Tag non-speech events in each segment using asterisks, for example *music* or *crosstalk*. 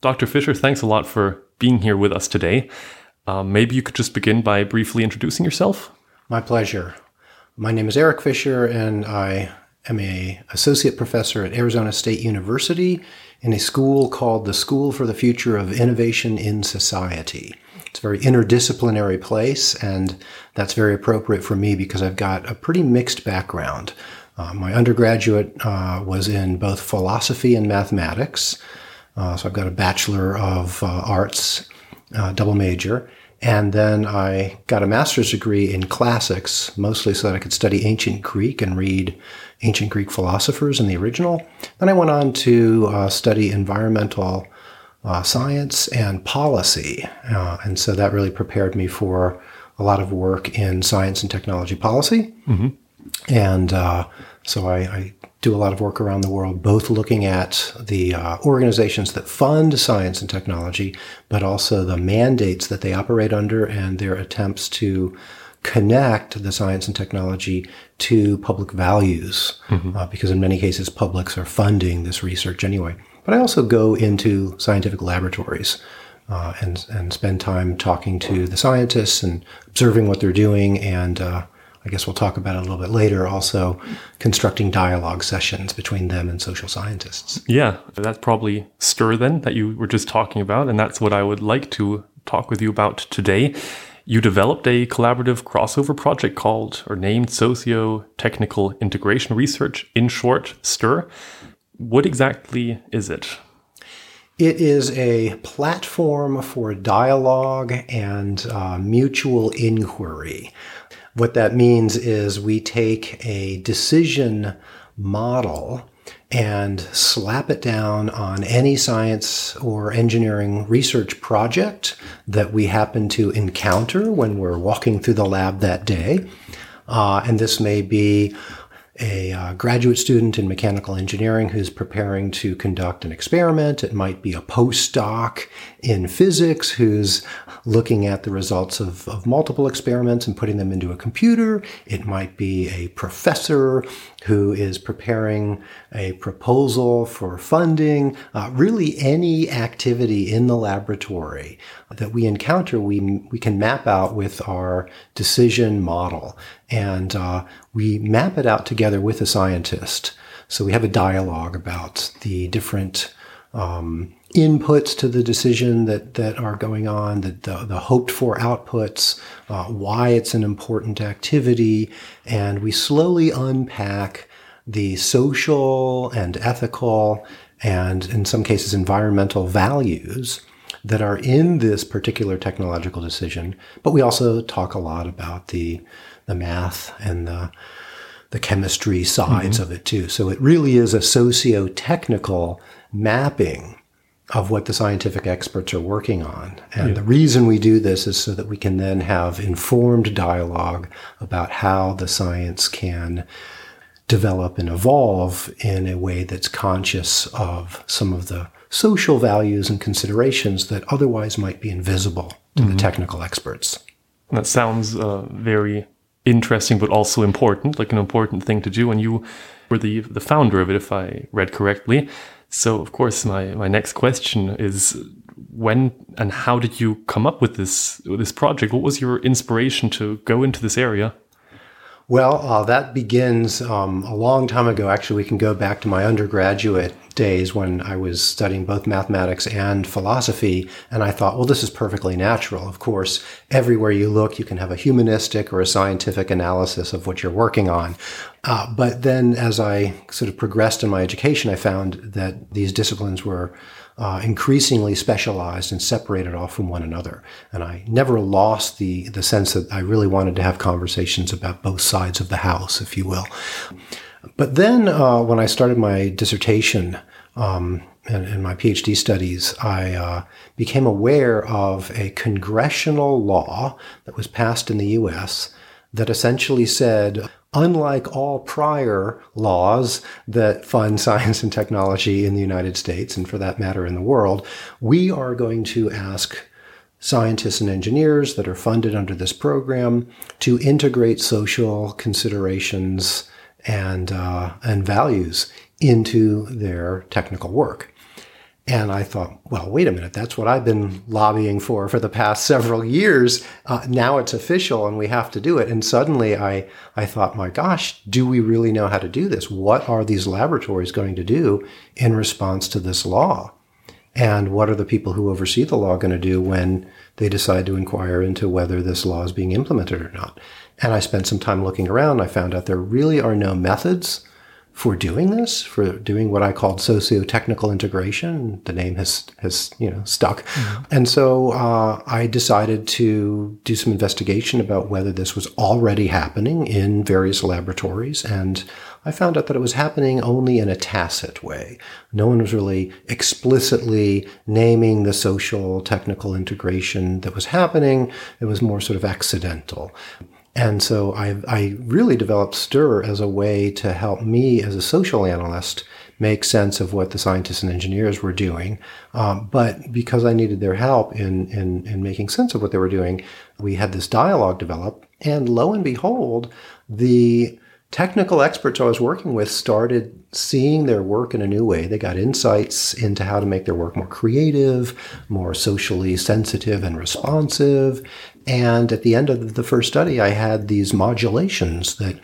Dr. Fisher, thanks a lot for being here with us today. Um, maybe you could just begin by briefly introducing yourself. My pleasure. My name is Erik Fisher, and I am a associate professor at Arizona State University in a school called the School for the Future of Innovation in Society. It's a very interdisciplinary place, and that's very appropriate for me because I've got a pretty mixed background. Uh, my undergraduate uh, was in both philosophy and mathematics. Uh, so I've got a Bachelor of uh, Arts uh, double major. And then I got a master's degree in classics, mostly so that I could study ancient Greek and read ancient Greek philosophers in the original. Then I went on to uh, study environmental uh, science and policy. Uh, and so that really prepared me for a lot of work in science and technology policy. Mm-hmm. And uh, so I, I, do a lot of work around the world, both looking at the uh, organizations that fund science and technology, but also the mandates that they operate under and their attempts to connect the science and technology to public values, mm-hmm. uh, because in many cases, publics are funding this research anyway. But I also go into scientific laboratories. Uh, and and spend time talking to the scientists and observing what they're doing and uh, I guess we'll talk about it a little bit later, also constructing dialogue sessions between them and social scientists. Yeah, that's probably STIR then that you were just talking about. And that's what I would like to talk with you about today. You developed a collaborative crossover project called or named Socio Technical Integration Research, in short, STIR. What exactly is it? It is a platform for dialogue and uh, mutual inquiry. What that means is we take a decision model and slap it down on any science or engineering research project that we happen to encounter when we're walking through the lab that day. Uh, and this may be a uh, graduate student in mechanical engineering who's preparing to conduct an experiment. It might be a postdoc in physics who's looking at the results of, of multiple experiments and putting them into a computer. It might be a professor who is preparing a proposal for funding. Uh, really, any activity in the laboratory that we encounter, we, we can map out with our decision model. And uh, we map it out together with a scientist. So we have a dialogue about the different um, inputs to the decision that, that are going on, the, the, the hoped for outputs, uh, why it's an important activity, and we slowly unpack the social and ethical and in some cases environmental values that are in this particular technological decision. But we also talk a lot about the, the math and the, the chemistry sides mm-hmm. of it too. So it really is a socio-technical mapping of what the scientific experts are working on. And yeah. the reason we do this is so that we can then have informed dialogue about how the science can develop and evolve in a way that's conscious of some of the social values and considerations that otherwise might be invisible to mm-hmm. the technical experts. That sounds uh, very interesting, but also important, like an important thing to do. And you were the the founder of it, if I read correctly. So, of course, my, my next question is when and how did you come up with this this project? What was your inspiration to go into this area? Well, uh, that begins um, a long time ago. Actually, we can go back to my undergraduate days when I was studying both mathematics and philosophy. And I thought, well, this is perfectly natural. Of course, everywhere you look, you can have a humanistic or a scientific analysis of what you're working on. Uh, but then as I sort of progressed in my education, I found that these disciplines were uh, increasingly specialized and separated off from one another. And I never lost the, the sense that I really wanted to have conversations about both sides of the house, if you will. But then uh, when I started my dissertation um, and, and, my PhD studies, I uh, became aware of a congressional law that was passed in the US that essentially said Unlike all prior laws that fund *laughs* science and technology in the United States, and for that matter in the world, we are going to ask scientists and engineers that are funded under this program to integrate social considerations and, uh, and values into their technical work. And I thought, well, wait a minute, that's what I've been lobbying for for the past several years. Uh, now it's official and we have to do it. And suddenly I, I thought, my gosh, do we really know how to do this? What are these laboratories going to do in response to this law? And what are the people who oversee the law going to do when they decide to inquire into whether this law is being implemented or not? And I spent some time looking around. I found out there really are no methods for doing this, for doing what I called socio-technical integration. The name has has you know stuck, mm-hmm. and so uh, I decided to do some investigation about whether this was already happening in various laboratories, and I found out that it was happening only in a tacit way. No one was really explicitly naming the social technical integration that was happening. It was more sort of accidental. And so I, I really developed STIR as a way to help me as a social analyst make sense of what the scientists and engineers were doing. Um, but because I needed their help in, in, in making sense of what they were doing, we had this dialogue develop. And lo and behold, the technical experts I was working with started seeing their work in a new way. They got insights into how to make their work more creative, more socially sensitive and responsive. And at the end of the first study, I had these modulations that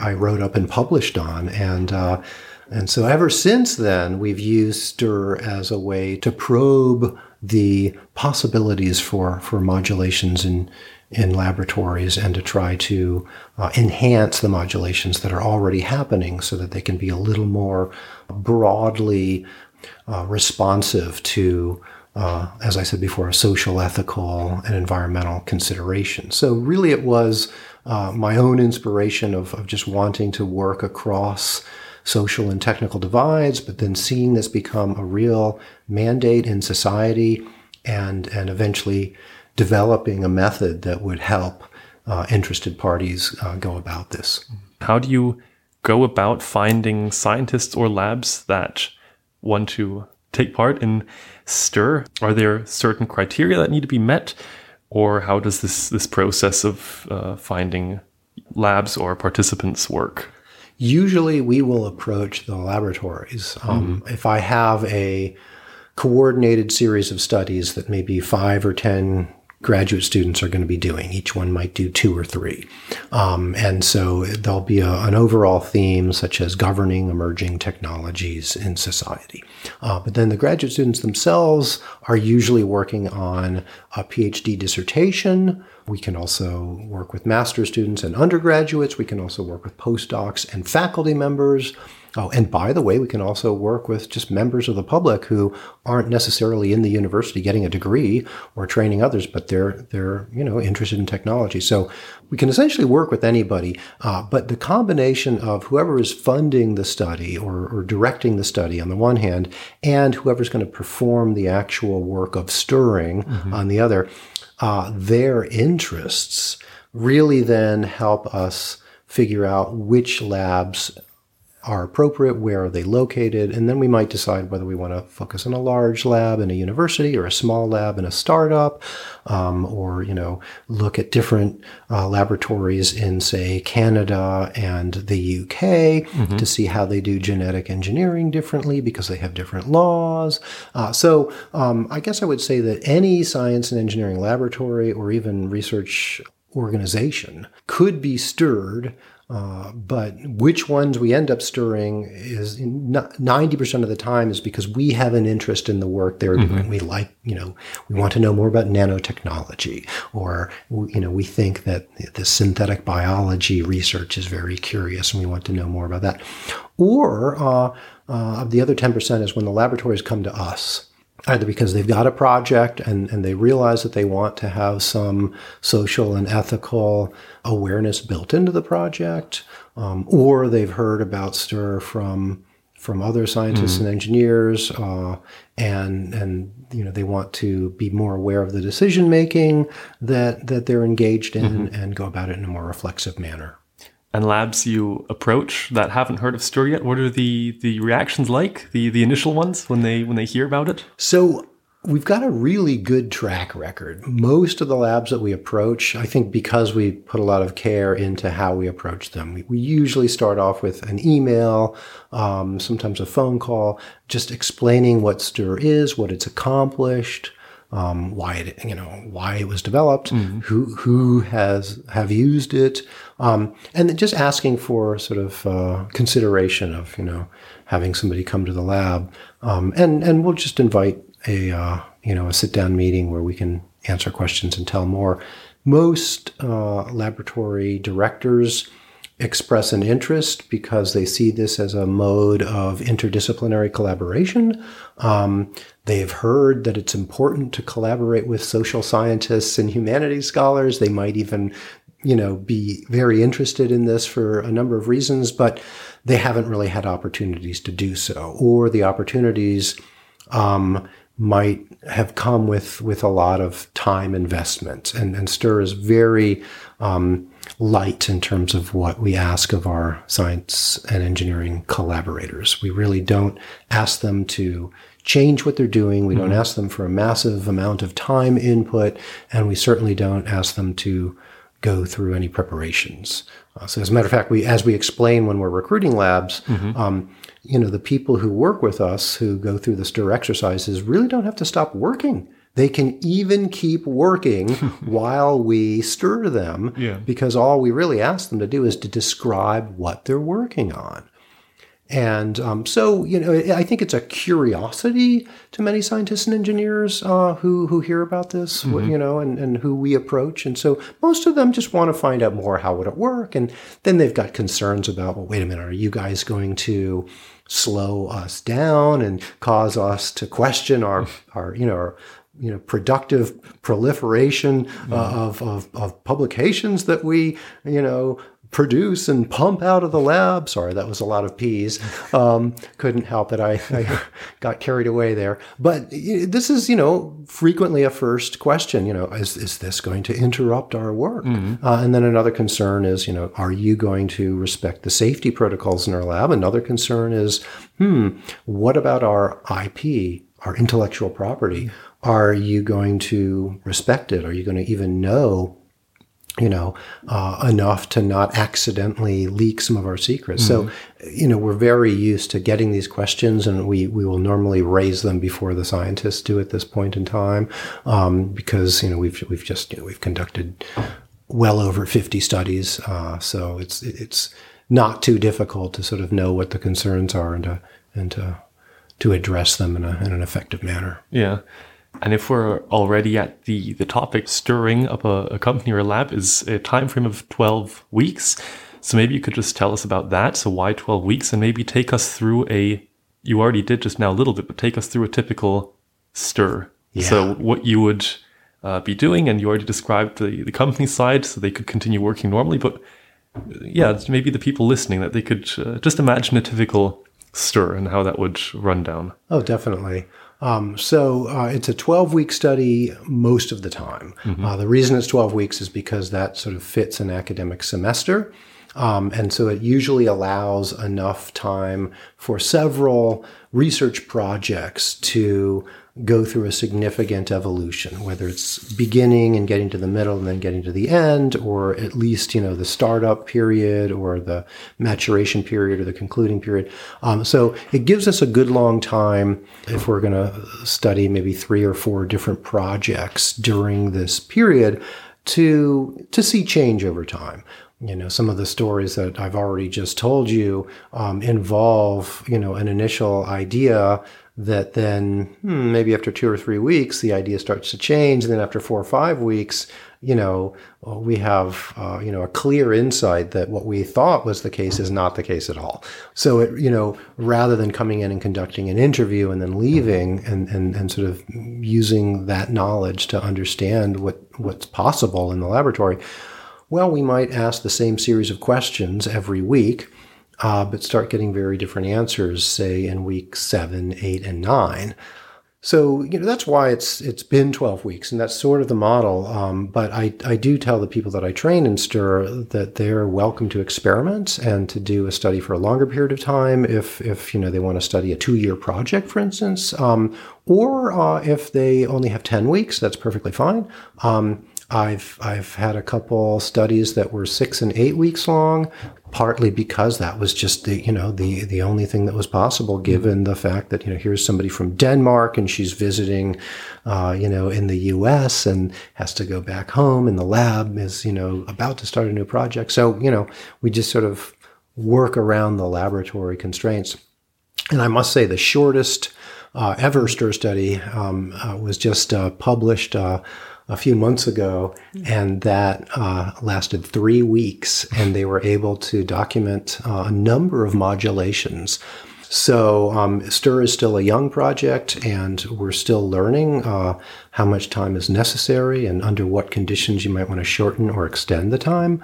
I wrote up and published on. And, uh, and so ever since then, we've used STIR as a way to probe the possibilities for, for modulations in, in laboratories and to try to uh, enhance the modulations that are already happening so that they can be a little more broadly uh, responsive to, uh, as I said before, a social, ethical, and environmental consideration. So, really, it was uh, my own inspiration of, of just wanting to work across social and technical divides, but then seeing this become a real mandate in society and, and eventually developing a method that would help uh, interested parties uh, go about this. How do you go about finding scientists or labs that want to take part in STIR? Are there certain criteria that need to be met, or how does this this process of uh, finding labs or participants work? Usually, we will approach the laboratories. Um, mm-hmm. If I have a coordinated series of studies that maybe five or ten graduate students are going to be doing. Each one might do two or three. Um, and so there'll be a, an overall theme such as governing emerging technologies in society. Uh, but then the graduate students themselves are usually working on a PhD dissertation. We can also work with master students and undergraduates. We can also work with postdocs and faculty members. Oh, and by the way, we can also work with just members of the public who aren't necessarily in the university getting a degree or training others, but they're they're you know interested in technology. So we can essentially work with anybody. Uh, but the combination of whoever is funding the study or, or directing the study on the one hand, and whoever's going to perform the actual work of stirring mm-hmm. on the other, uh, their interests really then help us figure out which labs are appropriate, where are they located, and then we might decide whether we want to focus on a large lab in a university or a small lab in a startup, um, or you know look at different uh, laboratories in say Canada and the UK mm-hmm. to see how they do genetic engineering differently because they have different laws. Uh, so um, I guess I would say that any science and engineering laboratory or even research organization could be stirred uh, but which ones we end up stirring is 90% of the time is because we have an interest in the work they're mm-hmm. doing. We like, you know, we want to know more about nanotechnology or, you know, we think that the synthetic biology research is very curious and we want to know more about that. Or uh, uh, the other 10% is when the laboratories come to us either because they've got a project and, and they realize that they want to have some social and ethical awareness built into the project, um, or they've heard about STIR from from other scientists mm-hmm. and engineers, uh, and and you know they want to be more aware of the decision making that that they're engaged in mm-hmm. and go about it in a more reflexive manner and labs you approach that haven't heard of Stir yet? What are the the reactions like? The the initial ones when they when they hear about it? So We've got a really good track record. Most of the labs that we approach, I think because we put a lot of care into how we approach them, we, we usually start off with an email, um, sometimes a phone call, just explaining what STIR is, what it's accomplished, um, why it, you know, why it was developed, mm-hmm. who who has have used it, um, and just asking for sort of uh, consideration of you know having somebody come to the lab, um, and and we'll just invite a uh, you know a sit down meeting where we can answer questions and tell more. Most uh, laboratory directors express an interest because they see this as a mode of interdisciplinary collaboration. Um, they've heard that it's important to collaborate with social scientists and humanities scholars. They might even, you know, be very interested in this for a number of reasons, but they haven't really had opportunities to do so, or the opportunities um, might have come with with a lot of time investment. And, and STIR is very um, light in terms of what we ask of our science and engineering collaborators. We really don't ask them to change what they're doing. We mm-hmm. don't ask them for a massive amount of time input, and we certainly don't ask them to go through any preparations. Uh, so, as a matter of fact, we, as we explain when we're recruiting labs, mm-hmm. um, you know, the people who work with us who go through the STIR exercises really don't have to stop working. They can even keep working *laughs* while we stir them yeah. because all we really ask them to do is to describe what they're working on. And um, so, you know, I think it's a curiosity to many scientists and engineers uh, who who hear about this, mm-hmm. you know, and, and who we approach. And so, most of them just want to find out more. How would it work? And then they've got concerns about, well, wait a minute, are you guys going to slow us down and cause us to question our, our you know, our, you know, productive proliferation uh, of, of, of publications that we, you know, produce and pump out of the lab. Sorry, that was a lot of P's. Um, couldn't help it. I, I, *laughs* got carried away there. But this is, you know, frequently a first question. You know, is is this going to interrupt our work? Mm-hmm. Uh, and then another concern is, you know, are you going to respect the safety protocols in our lab? Another concern is, hmm, what about our IP, our intellectual property? Are you going to respect it? Are you going to even know you know, uh, enough to not accidentally leak some of our secrets. Mm-hmm. So, you know, we're very used to getting these questions, and we we will normally raise them before the scientists do at this point in time, um, because you know we've we've just you know, we've conducted well over fifty studies, uh, so it's it's not too difficult to sort of know what the concerns are and to and to to address them in, a, in an effective manner. Yeah. And if we're already at the, the topic, stirring up a, a company or a lab is a time frame of 12 weeks. So maybe you could just tell us about that. So why 12 weeks? And maybe take us through a, you already did just now a little bit, but take us through a typical stir. Yeah. So what you would uh, be doing, and you already described the, the company side, so they could continue working normally. But yeah, maybe the people listening that they could uh, just imagine a typical stir and how that would run down. Oh, definitely. Um, so uh, it's a 12 week study most of the time. Mm-hmm. Uh, the reason it's 12 weeks is because that sort of fits an academic semester. Um, and so it usually allows enough time for several research projects to go through a significant evolution, whether it's beginning and getting to the middle and then getting to the end, or at least, you know, the startup period or the maturation period or the concluding period. Um, so it gives us a good long time if we're going to study maybe three or four different projects during this period to, to see change over time you know some of the stories that i've already just told you um, involve you know an initial idea that then hmm, maybe after two or three weeks the idea starts to change. And then after four or five weeks you know we have uh, you know a clear insight that what we thought was the case is not the case at all. So it you know rather than coming in and conducting an interview and then leaving and and, and sort of using that knowledge to understand what what's possible in the laboratory well we might ask the same series of questions every week uh, but start getting very different answers, say in week seven, eight, and nine. So you know that's why it's it's been 12 weeks, and that's sort of the model. Um, but I I do tell the people that I train in STIR that they're welcome to experiment and to do a study for a longer period of time if if you know they want to study a two year project, for instance, um, or uh, if they only have 10 weeks, that's perfectly fine. Um, I've I've had a couple studies that were six and eight weeks long, partly because that was just the you know the the only thing that was possible given the fact that you know here's somebody from Denmark and she's visiting, uh, you know, in the U.S. and has to go back home, and the lab is you know about to start a new project. So you know we just sort of work around the laboratory constraints, and I must say the shortest uh, ever STIR study um, uh, was just uh, published uh, a few months ago, and that uh, lasted three weeks, and they were able to document uh, a number of modulations. So um, STIR is still a young project, and we're still learning uh, how much time is necessary and under what conditions you might want to shorten or extend the time.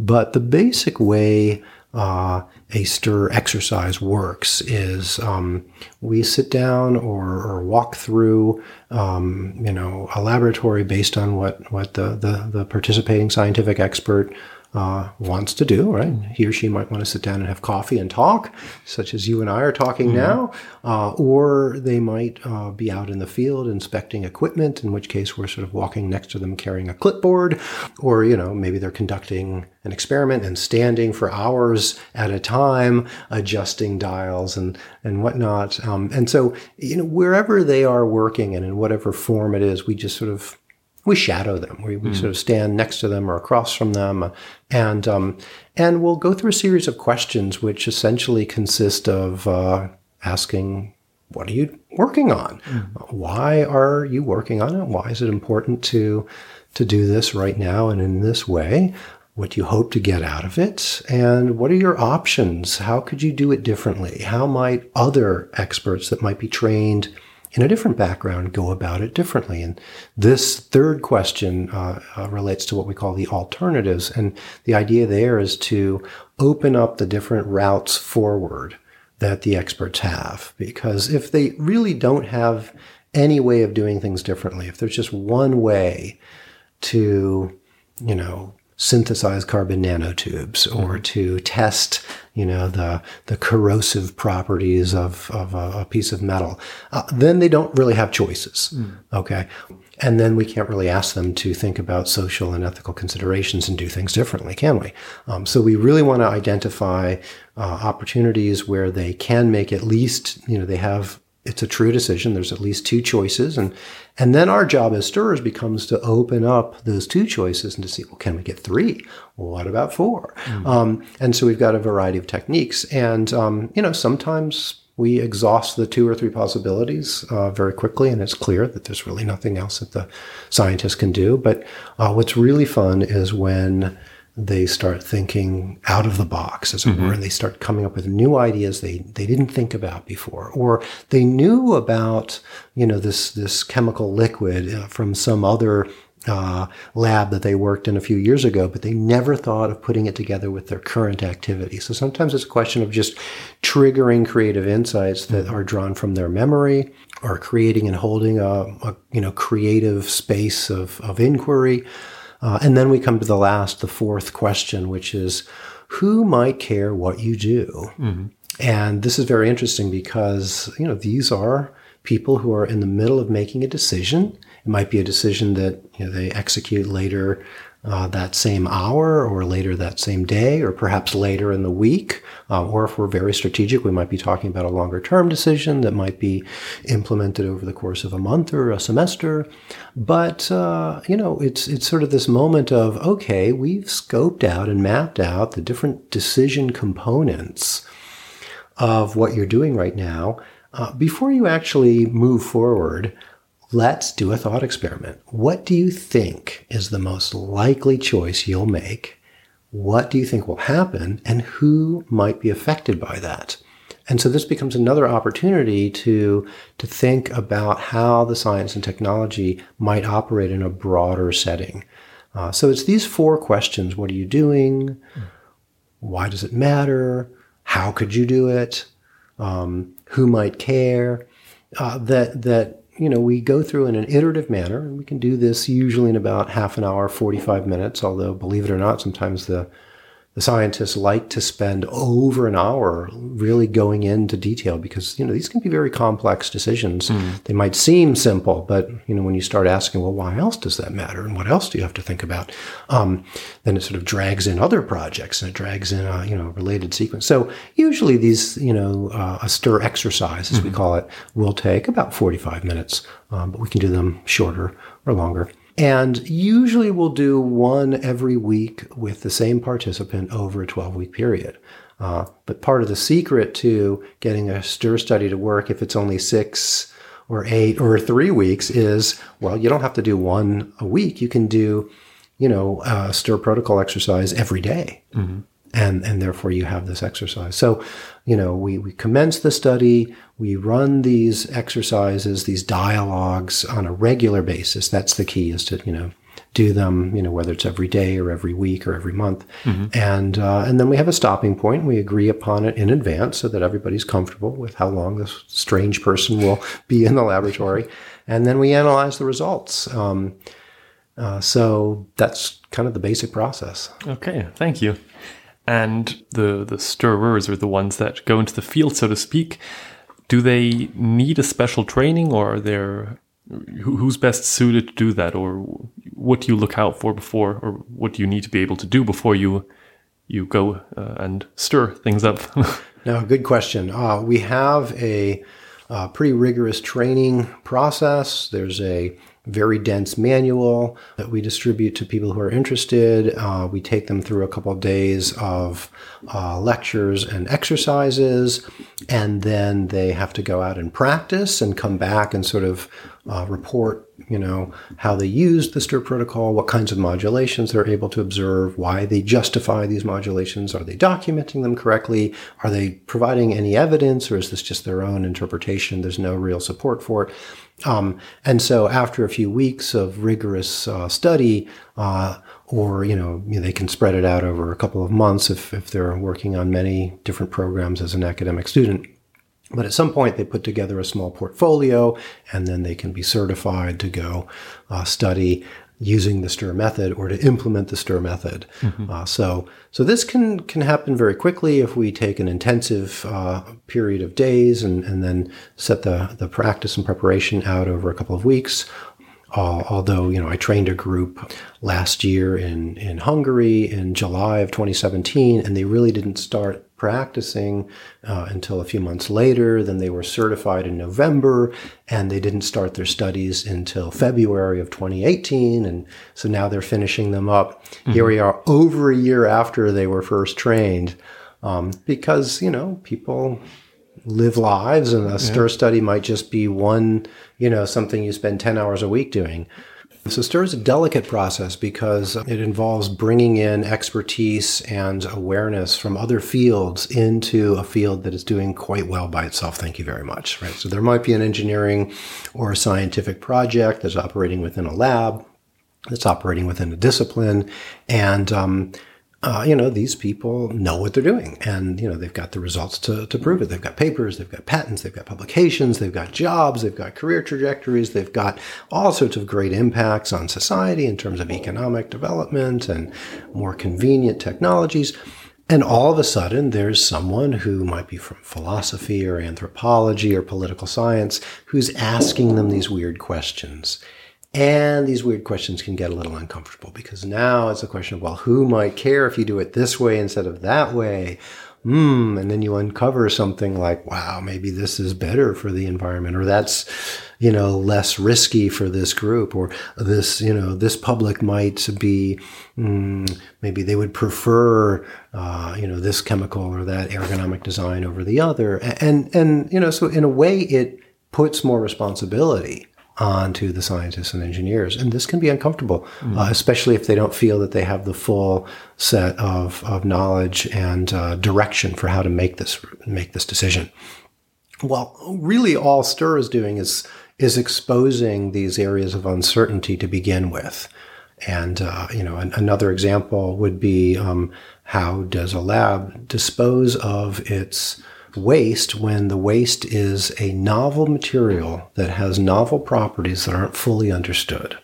But the basic way uh, a STIR exercise works is um, we sit down or, or walk through um, you know a laboratory based on what what the, the, the participating scientific expert uh, wants to do, right? He or she might want to sit down and have coffee and talk, such as you and I are talking mm-hmm. now, uh, or they might uh, be out in the field inspecting equipment, in which case we're sort of walking next to them carrying a clipboard, or, you know, maybe they're conducting an experiment and standing for hours at a time, adjusting dials and, and whatnot. Um, and so, you know, wherever they are working and in whatever form it is, we just sort of we shadow them. We, we mm. sort of stand next to them or across from them, and um, and we'll go through a series of questions which essentially consist of uh, asking, "What are you working on? Mm. Why are you working on it? Why is it important to to do this right now and in this way?" What do you hope to get out of it? And what are your options? How could you do it differently? How might other experts that might be trained in a different background go about it differently. And this third question uh, uh, relates to what we call the alternatives. And the idea there is to open up the different routes forward that the experts have. Because if they really don't have any way of doing things differently, if there's just one way to, you know, synthesize carbon nanotubes or mm-hmm. to test, you know, the, the corrosive properties of, of a, a piece of metal, uh, then they don't really have choices. Mm. Okay. And then we can't really ask them to think about social and ethical considerations and do things differently, can we? Um, so we really want to identify uh, opportunities where they can make at least, you know, they have it's a true decision. There's at least two choices. And, and then our job as stirrers becomes to open up those two choices and to see, well, can we get three? Well, what about 4 mm-hmm. um, and so we've got a variety of techniques. And, um, you know, sometimes we exhaust the two or three possibilities uh, very quickly, and it's clear that there's really nothing else that the scientists can do. But uh, what's really fun is when they start thinking out of the box, as it mm-hmm. were, and they start coming up with new ideas they, they didn't think about before, or they knew about you know this this chemical liquid uh, from some other uh, lab that they worked in a few years ago, but they never thought of putting it together with their current activity. So sometimes it's a question of just triggering creative insights that mm-hmm. are drawn from their memory, or creating and holding a, a you know creative space of of inquiry. Uh, and then we come to the last, the fourth question, which is who might care what you do? Mm-hmm. And this is very interesting because, you know, these are people who are in the middle of making a decision. It might be a decision that you know, they execute later uh, that same hour or later that same day or perhaps later in the week. Uh, or if we're very strategic, we might be talking about a longer term decision that might be implemented over the course of a month or a semester. But, uh, you know, it's, it's sort of this moment of, okay, we've scoped out and mapped out the different decision components of what you're doing right now. Uh, before you actually move forward, Let's do a thought experiment. What do you think is the most likely choice you'll make? What do you think will happen? And who might be affected by that? And so this becomes another opportunity to, to think about how the science and technology might operate in a broader setting. Uh, so it's these four questions. What are you doing? Why does it matter? How could you do it? Um, who might care? Uh, that, that you know, we go through in an iterative manner, and we can do this usually in about half an hour, 45 minutes, although believe it or not, sometimes the the scientists like to spend over an hour really going into detail because you know these can be very complex decisions. Mm. They might seem simple, but you know when you start asking, well, why else does that matter, and what else do you have to think about? Um, then it sort of drags in other projects and it drags in a you know related sequence. So usually these you know uh, a stir exercise, as mm-hmm. we call it, will take about forty five minutes, um, but we can do them shorter or longer. And usually we'll do one every week with the same participant over a 12 week period. Uh, but part of the secret to getting a stir study to work, if it's only six or eight or three weeks, is well, you don't have to do one a week. You can do, you know, a stir protocol exercise every day. Mm-hmm and and therefore you have this exercise. So, you know, we we commence the study, we run these exercises, these dialogues on a regular basis. That's the key is to you know do them, you know, whether it's every day or every week or every month, mm-hmm. and uh, and then we have a stopping point. We agree upon it in advance so that everybody's comfortable with how long this strange person will be in the laboratory, and then we analyze the results. Um, uh, so that's kind of the basic process. Okay, thank you and the the stirrers are the ones that go into the field, so to speak, do they need a special training, or are there who's best suited to do that, or what do you look out for before, or what do you need to be able to do before you you go uh, and stir things up? *laughs* no, good question. Uh, we have a, a uh, pretty rigorous training process. There's a very dense manual that we distribute to people who are interested. Uh, we take them through a couple of days of uh, lectures and exercises, and then they have to go out and practice and come back and sort of uh, report, you know, how they use the STIR protocol, what kinds of modulations they're able to observe, why they justify these modulations, are they documenting them correctly, are they providing any evidence, or is this just their own interpretation? There's no real support for it. Um, and so after a few weeks of rigorous uh, study, uh, or you know, they can spread it out over a couple of months if, if they're working on many different programs as an academic student. But at some point, they put together a small portfolio, and then they can be certified to go uh, study using the stir method or to implement the stir method. Mm-hmm. Uh, so, so this can can happen very quickly if we take an intensive uh, period of days and, and then set the the practice and preparation out over a couple of weeks. Uh, although you know, I trained a group last year in in Hungary in July of 2017, and they really didn't start practicing uh, until a few months later. Then they were certified in November, and they didn't start their studies until February of 2018. And so now they're finishing them up. Mm-hmm. Here we are, over a year after they were first trained, um, because you know people live lives, and a yeah. stir study might just be one, you know, something you spend 10 hours a week doing. So stir is a delicate process because it involves bringing in expertise and awareness from other fields into a field that is doing quite well by itself. Thank you very much. Right. So there might be an engineering or a scientific project that's operating within a lab, that's operating within a discipline, and um, uh, you know, these people know what they're doing and, you know, they've got the results to, to prove it. They've got papers, they've got patents, they've got publications, they've got jobs, they've got career trajectories, they've got all sorts of great impacts on society in terms of economic development and more convenient technologies. And all of a sudden, there's someone who might be from philosophy or anthropology or political science who's asking them these weird questions. And these weird questions can get a little uncomfortable because now it's a question of, well, who might care if you do it this way instead of that way? Hmm. And then you uncover something like, wow, maybe this is better for the environment or that's, you know, less risky for this group or this, you know, this public might be, mm, maybe they would prefer, uh, you know, this chemical or that ergonomic design over the other. And, and, you know, so in a way it puts more responsibility onto the scientists and engineers. And this can be uncomfortable, mm. uh, especially if they don't feel that they have the full set of, of knowledge and uh, direction for how to make this make this decision. Well, really, all STIR is doing is is exposing these areas of uncertainty to begin with. And uh, you know, an, another example would be um, how does a lab dispose of its waste when the waste is a novel material that has novel properties that aren't fully understood.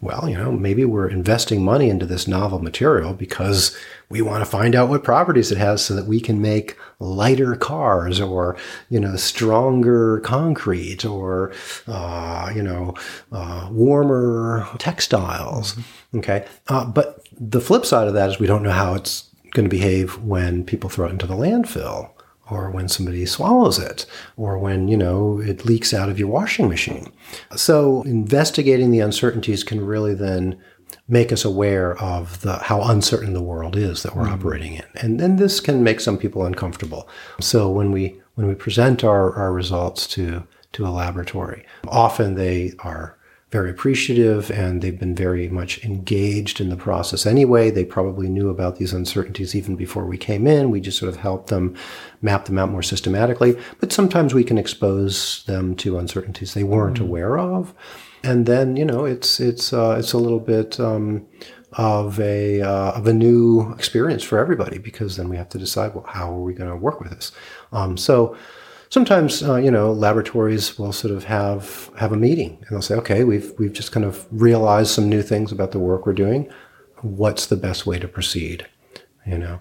Well, you know, maybe we're investing money into this novel material because we want to find out what properties it has so that we can make lighter cars or, you know, stronger concrete or, uh, you know, uh, warmer textiles. Mm-hmm. Okay. Uh, but the flip side of that is we don't know how it's going to behave when people throw it into the landfill or when somebody swallows it, or when, you know, it leaks out of your washing machine. So investigating the uncertainties can really then make us aware of the how uncertain the world is that we're mm. operating in. And then this can make some people uncomfortable. So when we when we present our, our results to to a laboratory, often they are very appreciative and they've been very much engaged in the process anyway. They probably knew about these uncertainties even before we came in. We just sort of helped them map them out more systematically. But sometimes we can expose them to uncertainties they weren't mm-hmm. aware of. And then, you know, it's, it's, uh, it's a little bit, um, of a uh, of a new experience for everybody because then we have to decide well how are we going to work with this. Um, so sometimes uh, you know laboratories will sort of have have a meeting and they'll say okay we've we've just kind of realized some new things about the work we're doing. What's the best way to proceed? You know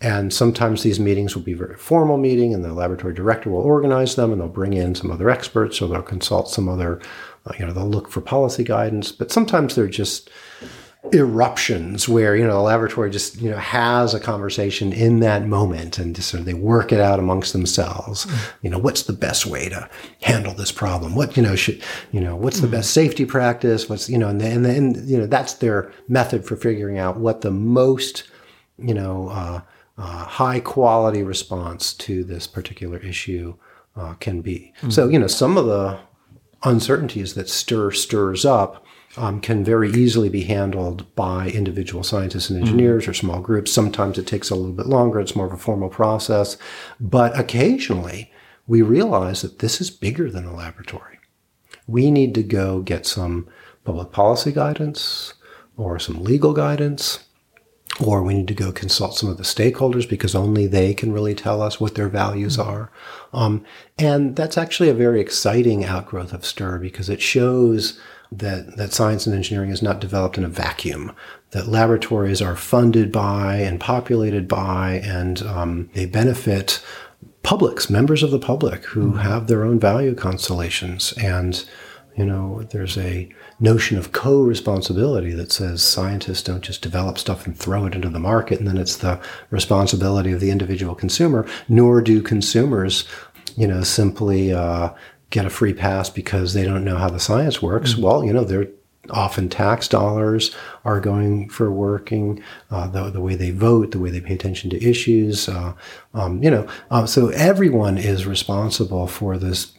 and sometimes these meetings will be very formal meeting and the laboratory director will organize them and they'll bring in some other experts or they'll consult some other uh, you know they'll look for policy guidance. But sometimes they're just eruptions where you know the laboratory just you know has a conversation in that moment and just sort of they work it out amongst themselves mm. you know what's the best way to handle this problem what you know should you know what's the mm. best safety practice what's you know and then and, you know that's their method for figuring out what the most you know uh, uh, high quality response to this particular issue uh, can be mm. so you know some of the uncertainties that STIR stirs up um, can very easily be handled by individual scientists and engineers mm-hmm. or small groups. Sometimes it takes a little bit longer. It's more of a formal process. But occasionally we realize that this is bigger than the laboratory. We need to go get some public policy guidance or some legal guidance or we need to go consult some of the stakeholders because only they can really tell us what their values mm-hmm. are. Um, and that's actually a very exciting outgrowth of STIR because it shows that, that science and engineering is not developed in a vacuum, that laboratories are funded by and populated by, and um, they benefit publics, members of the public who mm-hmm. have their own value constellations. And, you know, there's a notion of co responsibility that says scientists don't just develop stuff and throw it into the market, and then it's the responsibility of the individual consumer, nor do consumers you know, simply uh, get a free pass because they don't know how the science works. Mm-hmm. Well, you know, they're often tax dollars are going for working, uh, the, the way they vote, the way they pay attention to issues. Uh, um, you know, uh, so everyone is responsible for this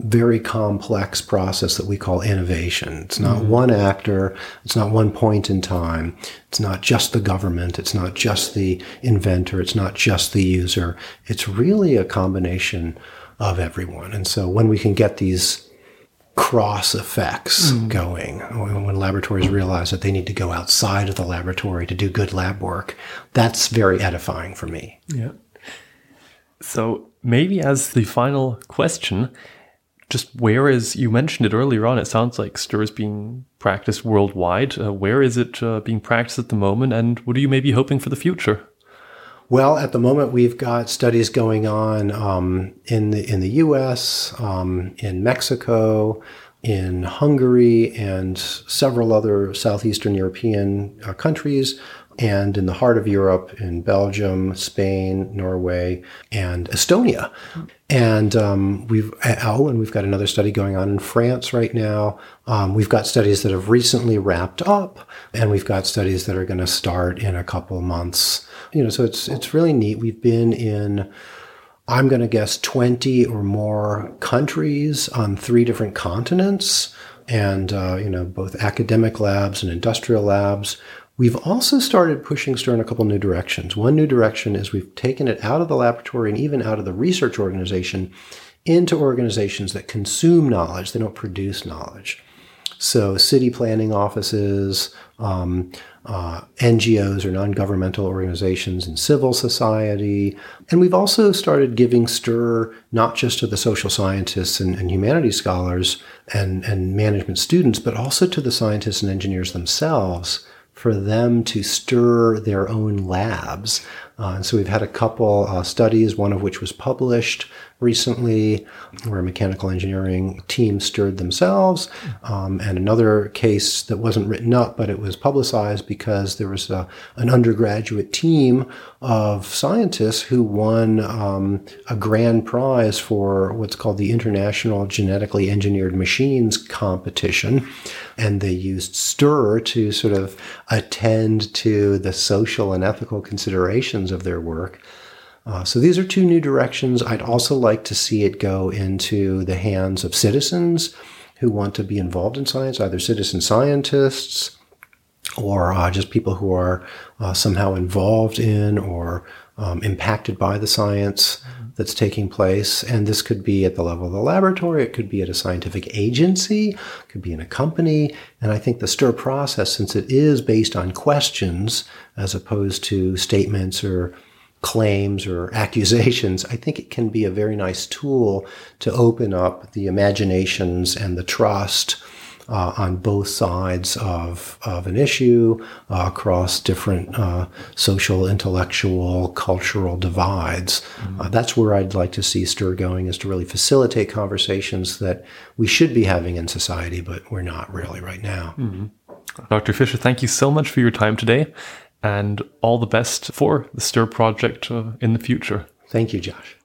very complex process that we call innovation. It's not mm-hmm. one actor. It's not one point in time. It's not just the government. It's not just the inventor. It's not just the user. It's really a combination of everyone. And so when we can get these cross effects mm. going, when laboratories realize that they need to go outside of the laboratory to do good lab work, that's very edifying for me. Yeah. So maybe as the final question, just where is you mentioned it earlier on it sounds like stir is being practiced worldwide uh, where is it uh, being practiced at the moment and what are you maybe hoping for the future well, at the moment, we've got studies going on um, in the in the U.S., um, in Mexico, in Hungary, and several other southeastern European uh, countries, and in the heart of Europe, in Belgium, Spain, Norway, and Estonia. And um, we've oh, and we've got another study going on in France right now. Um, we've got studies that have recently wrapped up, and we've got studies that are going to start in a couple months you know, so it's it's really neat. We've been in I'm going to guess 20 or more countries on three different continents and uh, you know both academic labs and industrial labs. We've also started pushing STIR in a couple new directions. One new direction is we've taken it out of the laboratory and even out of the research organization into organizations that consume knowledge, they don't produce knowledge. So, city planning offices, um, uh, NGOs or non governmental organizations and civil society. And we've also started giving STIR not just to the social scientists and, and humanities scholars and, and management students, but also to the scientists and engineers themselves for them to stir their own labs. Uh, and so we've had a couple uh, studies, one of which was published recently, where a mechanical engineering team stirred themselves, um, and another case that wasn't written up, but it was publicized because there was a, an undergraduate team of scientists who won um, a grand prize for what's called the International Genetically Engineered Machines Competition. And they used STIR to sort of attend to the social and ethical considerations of their work. Uh, so these are two new directions. I'd also like to see it go into the hands of citizens who want to be involved in science, either citizen scientists or uh, just people who are uh, somehow involved in or um, impacted by the science that's taking place. And this could be at the level of the laboratory, it could be at a scientific agency, it could be in a company. And I think the STIR process, since it is based on questions as opposed to statements or claims or accusations, I think it can be a very nice tool to open up the imaginations and the trust uh, on both sides of, of an issue uh, across different uh, social, intellectual, cultural divides. Mm-hmm. that's where I'd like to see STIR going is to really facilitate conversations that we should be having in society, but we're not really right now. Mm-hmm. Dr. Fisher, thank you so much for your time today and all the best for the STIR project uh, in the future. Thank you, Josh.